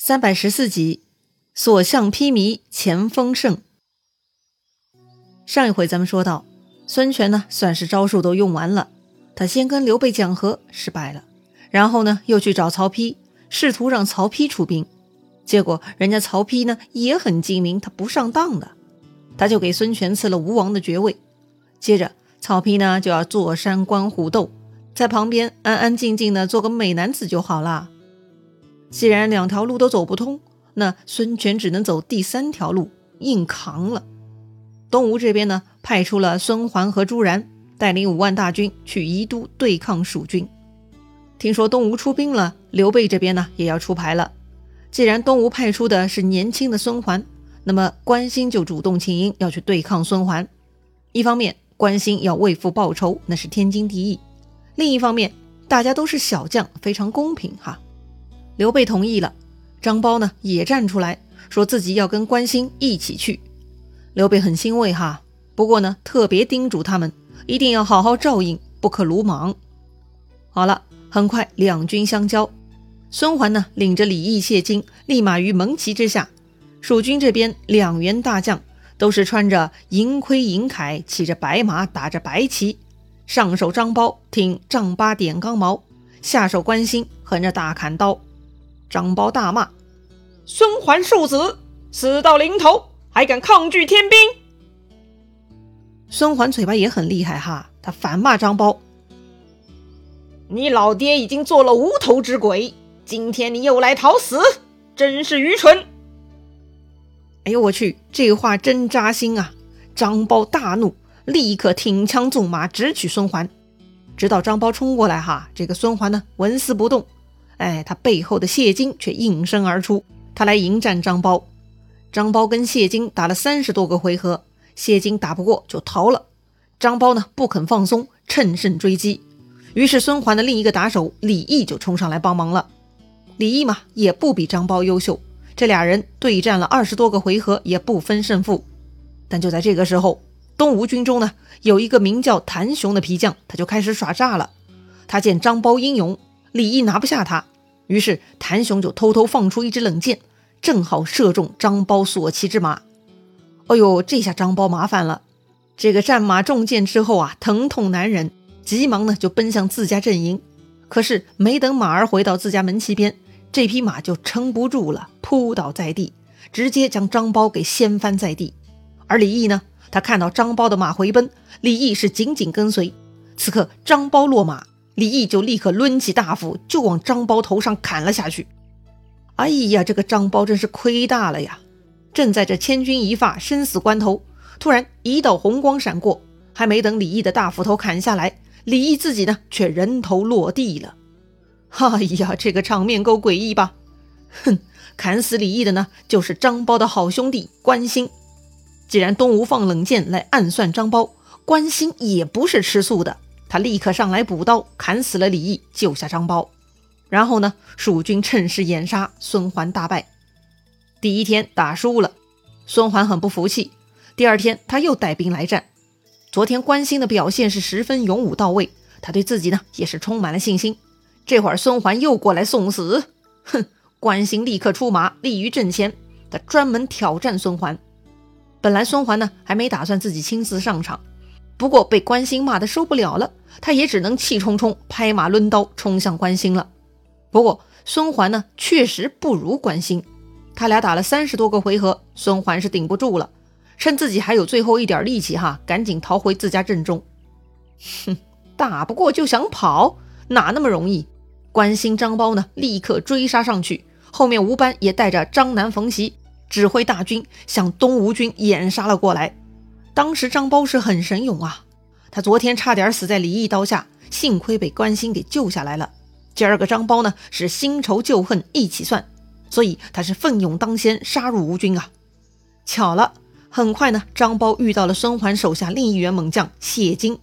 三百十四集，所向披靡，前锋胜。上一回咱们说到，孙权呢算是招数都用完了，他先跟刘备讲和，失败了，然后呢又去找曹丕，试图让曹丕出兵，结果人家曹丕呢也很精明，他不上当的，他就给孙权赐了吴王的爵位。接着曹丕呢就要坐山观虎斗，在旁边安安静静的做个美男子就好啦。既然两条路都走不通，那孙权只能走第三条路，硬扛了。东吴这边呢，派出了孙桓和朱然，带领五万大军去宜都对抗蜀军。听说东吴出兵了，刘备这边呢也要出牌了。既然东吴派出的是年轻的孙桓，那么关兴就主动请缨要去对抗孙桓。一方面，关兴要为父报仇，那是天经地义；另一方面，大家都是小将，非常公平哈。刘备同意了，张苞呢也站出来说自己要跟关兴一起去。刘备很欣慰哈，不过呢特别叮嘱他们一定要好好照应，不可鲁莽。好了，很快两军相交，孙桓呢领着李毅、谢金立马于蒙旗之下。蜀军这边两员大将都是穿着银盔银铠，骑着白马，打着白旗。上手张苞挺丈八点钢矛，下手关兴横着大砍刀。张苞大骂：“孙桓庶子，死到临头还敢抗拒天兵！”孙桓嘴巴也很厉害哈，他反骂张苞：“你老爹已经做了无头之鬼，今天你又来讨死，真是愚蠢！”哎呦我去，这话真扎心啊！张苞大怒，立刻挺枪纵马直取孙桓。直到张苞冲过来哈，这个孙桓呢纹丝不动。哎，他背后的谢金却应声而出，他来迎战张苞。张苞跟谢金打了三十多个回合，谢金打不过就逃了。张苞呢不肯放松，趁胜追击。于是孙桓的另一个打手李毅就冲上来帮忙了。李毅嘛也不比张苞优秀，这俩人对战了二十多个回合也不分胜负。但就在这个时候，东吴军中呢有一个名叫谭雄的皮将，他就开始耍诈了。他见张苞英勇。李毅拿不下他，于是谭雄就偷偷放出一支冷箭，正好射中张苞所骑之马。哎呦，这下张苞麻烦了。这个战马中箭之后啊，疼痛难忍，急忙呢就奔向自家阵营。可是没等马儿回到自家门旗边，这匹马就撑不住了，扑倒在地，直接将张苞给掀翻在地。而李毅呢，他看到张苞的马回奔，李毅是紧紧跟随。此刻张苞落马。李毅就立刻抡起大斧，就往张苞头上砍了下去。哎呀，这个张苞真是亏大了呀！正在这千钧一发、生死关头，突然一道红光闪过，还没等李毅的大斧头砍下来，李毅自己呢却人头落地了。哎呀，这个场面够诡异吧？哼，砍死李毅的呢，就是张苞的好兄弟关兴。既然东吴放冷箭来暗算张苞，关兴也不是吃素的。他立刻上来补刀，砍死了李毅，救下张苞。然后呢，蜀军趁势掩杀，孙桓大败。第一天打输了，孙桓很不服气。第二天他又带兵来战。昨天关兴的表现是十分勇武到位，他对自己呢也是充满了信心。这会儿孙桓又过来送死，哼！关兴立刻出马立于阵前，他专门挑战孙桓。本来孙桓呢还没打算自己亲自上场。不过被关兴骂得受不了了，他也只能气冲冲拍马抡刀冲向关兴了。不过孙桓呢，确实不如关兴。他俩打了三十多个回合，孙桓是顶不住了，趁自己还有最后一点力气，哈，赶紧逃回自家阵中。哼，打不过就想跑，哪那么容易？关兴、张苞呢，立刻追杀上去，后面吴班也带着张南、冯习指挥大军向东吴军掩杀了过来。当时张苞是很神勇啊，他昨天差点死在李毅刀下，幸亏被关兴给救下来了。今儿个张苞呢是新仇旧恨一起算，所以他是奋勇当先，杀入吴军啊。巧了，很快呢，张苞遇到了孙桓手下另一员猛将谢金，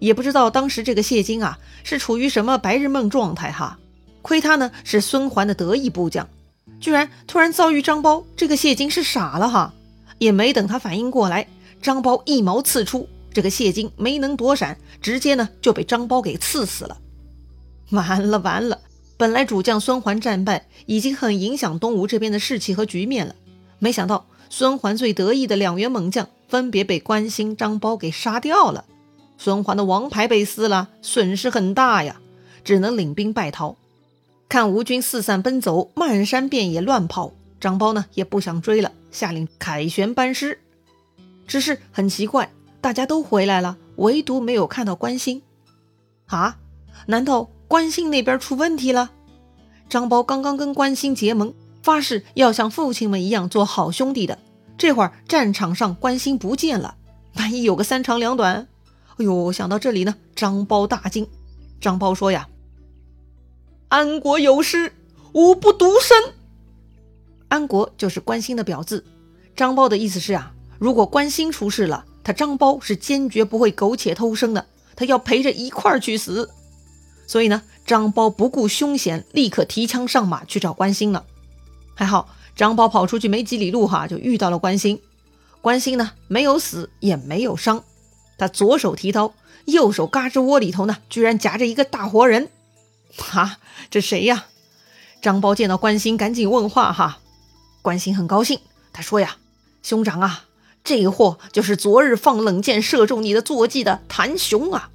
也不知道当时这个谢金啊是处于什么白日梦状态哈。亏他呢是孙桓的得意部将，居然突然遭遇张苞，这个谢金是傻了哈，也没等他反应过来。张苞一矛刺出，这个谢金没能躲闪，直接呢就被张苞给刺死了。完了完了，本来主将孙桓战败，已经很影响东吴这边的士气和局面了。没想到孙桓最得意的两员猛将，分别被关兴、张苞给杀掉了。孙桓的王牌被撕了，损失很大呀，只能领兵败逃。看吴军四散奔走，漫山遍野乱跑，张苞呢也不想追了，下令凯旋班师。只是很奇怪，大家都回来了，唯独没有看到关兴。啊？难道关兴那边出问题了？张苞刚刚跟关兴结盟，发誓要像父亲们一样做好兄弟的。这会儿战场上关兴不见了，万一有个三长两短？哎呦，想到这里呢，张苞大惊。张苞说呀。安国有失，吾不独身。安国就是关兴的表字。张苞的意思是啊，如果关兴出事了，他张苞是坚决不会苟且偷生的，他要陪着一块儿去死。所以呢，张苞不顾凶险，立刻提枪上马去找关兴了。还好，张苞跑出去没几里路哈，就遇到了关兴。关兴呢，没有死，也没有伤，他左手提刀，右手嘎吱窝里头呢，居然夹着一个大活人。哈，这谁呀？张苞见到关兴，赶紧问话哈。关兴很高兴，他说呀：“兄长啊，这货就是昨日放冷箭射中你的坐骑的谭雄啊。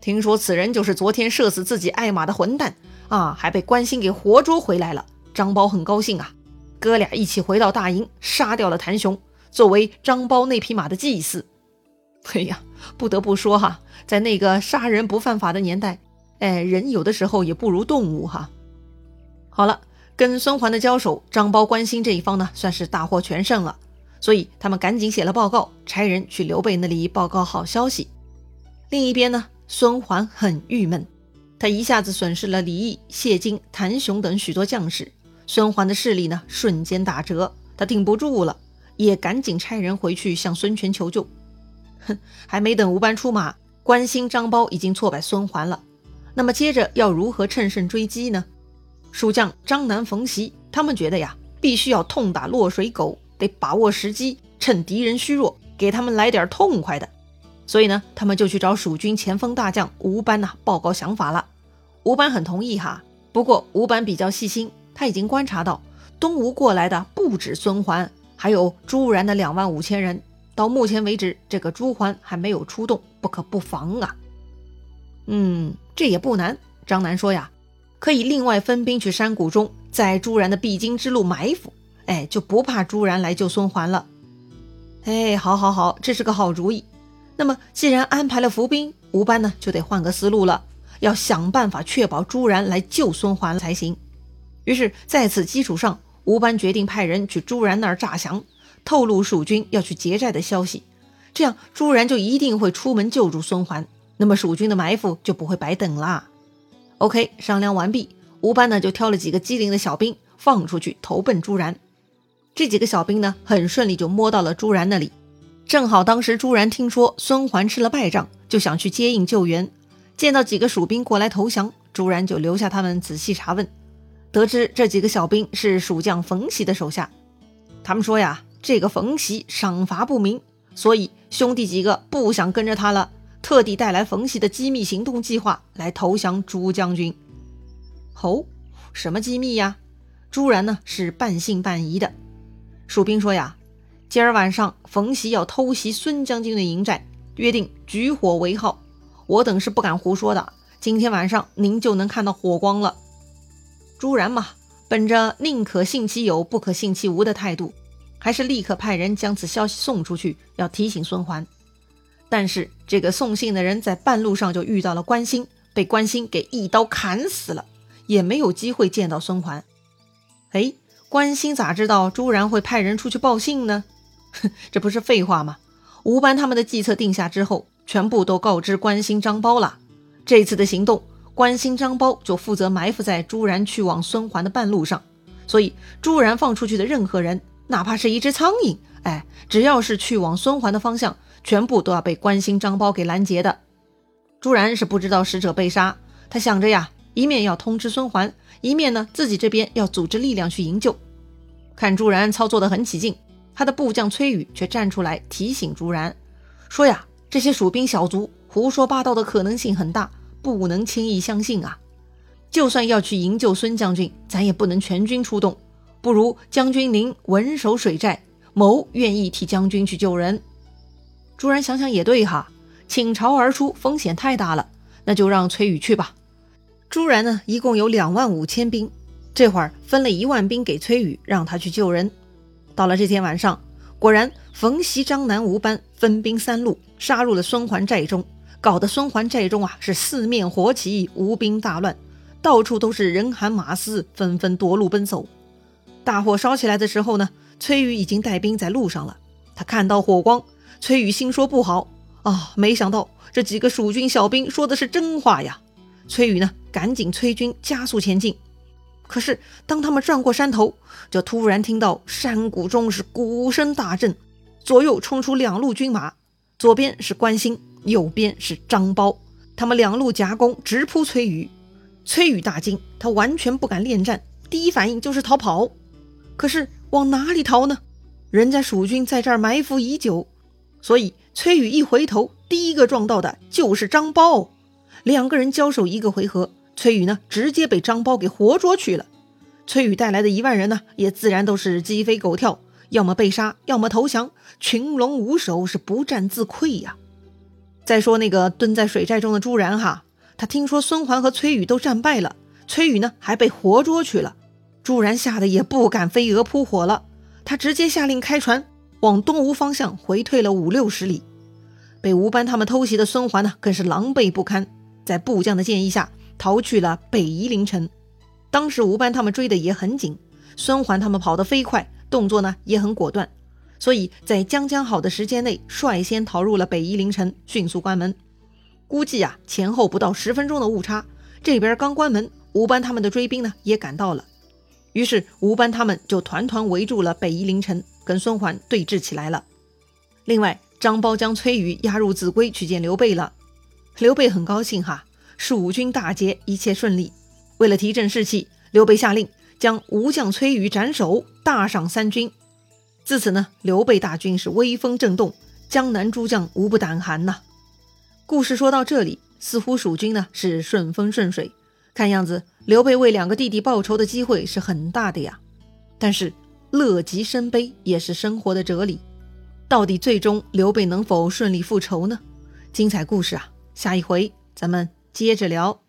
听说此人就是昨天射死自己爱马的混蛋啊，还被关兴给活捉回来了。”张苞很高兴啊，哥俩一起回到大营，杀掉了谭雄，作为张苞那匹马的祭祀。哎呀，不得不说哈，在那个杀人不犯法的年代。哎，人有的时候也不如动物哈。好了，跟孙桓的交手，张苞、关心这一方呢，算是大获全胜了。所以他们赶紧写了报告，差人去刘备那里报告好消息。另一边呢，孙桓很郁闷，他一下子损失了李毅、谢金、谭雄等许多将士，孙桓的势力呢瞬间打折，他顶不住了，也赶紧差人回去向孙权求救。哼，还没等吴班出马，关兴、张苞已经挫败孙桓了。那么接着要如何乘胜追击呢？蜀将张南、冯习他们觉得呀，必须要痛打落水狗，得把握时机，趁敌人虚弱，给他们来点痛快的。所以呢，他们就去找蜀军前锋大将吴班呐报告想法了。吴班很同意哈，不过吴班比较细心，他已经观察到东吴过来的不止孙桓，还有朱然的两万五千人。到目前为止，这个朱桓还没有出动，不可不防啊。嗯，这也不难。张南说呀，可以另外分兵去山谷中，在朱然的必经之路埋伏，哎，就不怕朱然来救孙桓了。哎，好，好，好，这是个好主意。那么，既然安排了伏兵，吴班呢就得换个思路了，要想办法确保朱然来救孙桓才行。于是，在此基础上，吴班决定派人去朱然那儿诈降，透露蜀军要去劫寨的消息，这样朱然就一定会出门救助孙桓。那么蜀军的埋伏就不会白等啦。OK，商量完毕，吴班呢就挑了几个机灵的小兵放出去投奔朱然。这几个小兵呢很顺利就摸到了朱然那里，正好当时朱然听说孙桓吃了败仗，就想去接应救援。见到几个蜀兵过来投降，朱然就留下他们仔细查问，得知这几个小兵是蜀将冯习的手下。他们说呀，这个冯习赏罚不明，所以兄弟几个不想跟着他了。特地带来冯习的机密行动计划来投降朱将军。哦，什么机密呀？朱然呢是半信半疑的。蜀兵说呀，今儿晚上冯习要偷袭孙将军的营寨，约定举火为号。我等是不敢胡说的，今天晚上您就能看到火光了。朱然嘛，本着宁可信其有，不可信其无的态度，还是立刻派人将此消息送出去，要提醒孙桓。但是这个送信的人在半路上就遇到了关兴，被关兴给一刀砍死了，也没有机会见到孙桓。哎，关兴咋知道朱然会派人出去报信呢？哼，这不是废话吗？吴班他们的计策定下之后，全部都告知关兴、张苞了。这次的行动，关兴、张苞就负责埋伏在朱然去往孙桓的半路上，所以朱然放出去的任何人，哪怕是一只苍蝇，哎，只要是去往孙桓的方向。全部都要被关兴、张苞给拦截的。朱然是不知道使者被杀，他想着呀，一面要通知孙桓，一面呢自己这边要组织力量去营救。看朱然操作的很起劲，他的部将崔宇却站出来提醒朱然，说呀，这些蜀兵小卒胡说八道的可能性很大，不能轻易相信啊。就算要去营救孙将军，咱也不能全军出动，不如将军您稳守水寨，某愿意替将军去救人。朱然想想也对哈，倾巢而出风险太大了，那就让崔宇去吧。朱然呢，一共有两万五千兵，这会儿分了一万兵给崔宇，让他去救人。到了这天晚上，果然冯习、张南、吴班分兵三路杀入了孙桓寨中，搞得孙桓寨中啊是四面火起，吴兵大乱，到处都是人喊马嘶，纷纷夺路奔走。大火烧起来的时候呢，崔宇已经带兵在路上了。他看到火光，崔宇心说不好啊！没想到这几个蜀军小兵说的是真话呀！崔宇呢，赶紧催军加速前进。可是，当他们转过山头，就突然听到山谷中是鼓声大震，左右冲出两路军马，左边是关兴，右边是张苞，他们两路夹攻，直扑崔宇。崔宇大惊，他完全不敢恋战，第一反应就是逃跑。可是往哪里逃呢？人家蜀军在这儿埋伏已久，所以崔宇一回头，第一个撞到的就是张苞。两个人交手一个回合。崔宇呢，直接被张苞给活捉去了。崔宇带来的一万人呢，也自然都是鸡飞狗跳，要么被杀，要么投降，群龙无首，是不战自溃呀。再说那个蹲在水寨中的朱然哈，他听说孙桓和崔宇都战败了，崔宇呢还被活捉去了，朱然吓得也不敢飞蛾扑火了，他直接下令开船往东吴方向回退了五六十里。被吴班他们偷袭的孙桓呢，更是狼狈不堪，在部将的建议下。逃去了北夷陵城，当时吴班他们追的也很紧，孙桓他们跑得飞快，动作呢也很果断，所以在将将好的时间内率先逃入了北夷陵城，迅速关门。估计啊前后不到十分钟的误差，这边刚关门，吴班他们的追兵呢也赶到了，于是吴班他们就团团围住了北夷陵城，跟孙桓对峙起来了。另外，张苞将崔宇押入秭归去见刘备了，刘备很高兴哈。蜀军大捷，一切顺利。为了提振士气，刘备下令将吴将崔宇斩首，大赏三军。自此呢，刘备大军是威风震动，江南诸将无不胆寒呐。故事说到这里，似乎蜀军呢是顺风顺水，看样子刘备为两个弟弟报仇的机会是很大的呀。但是乐极生悲也是生活的哲理，到底最终刘备能否顺利复仇呢？精彩故事啊，下一回咱们。接着聊。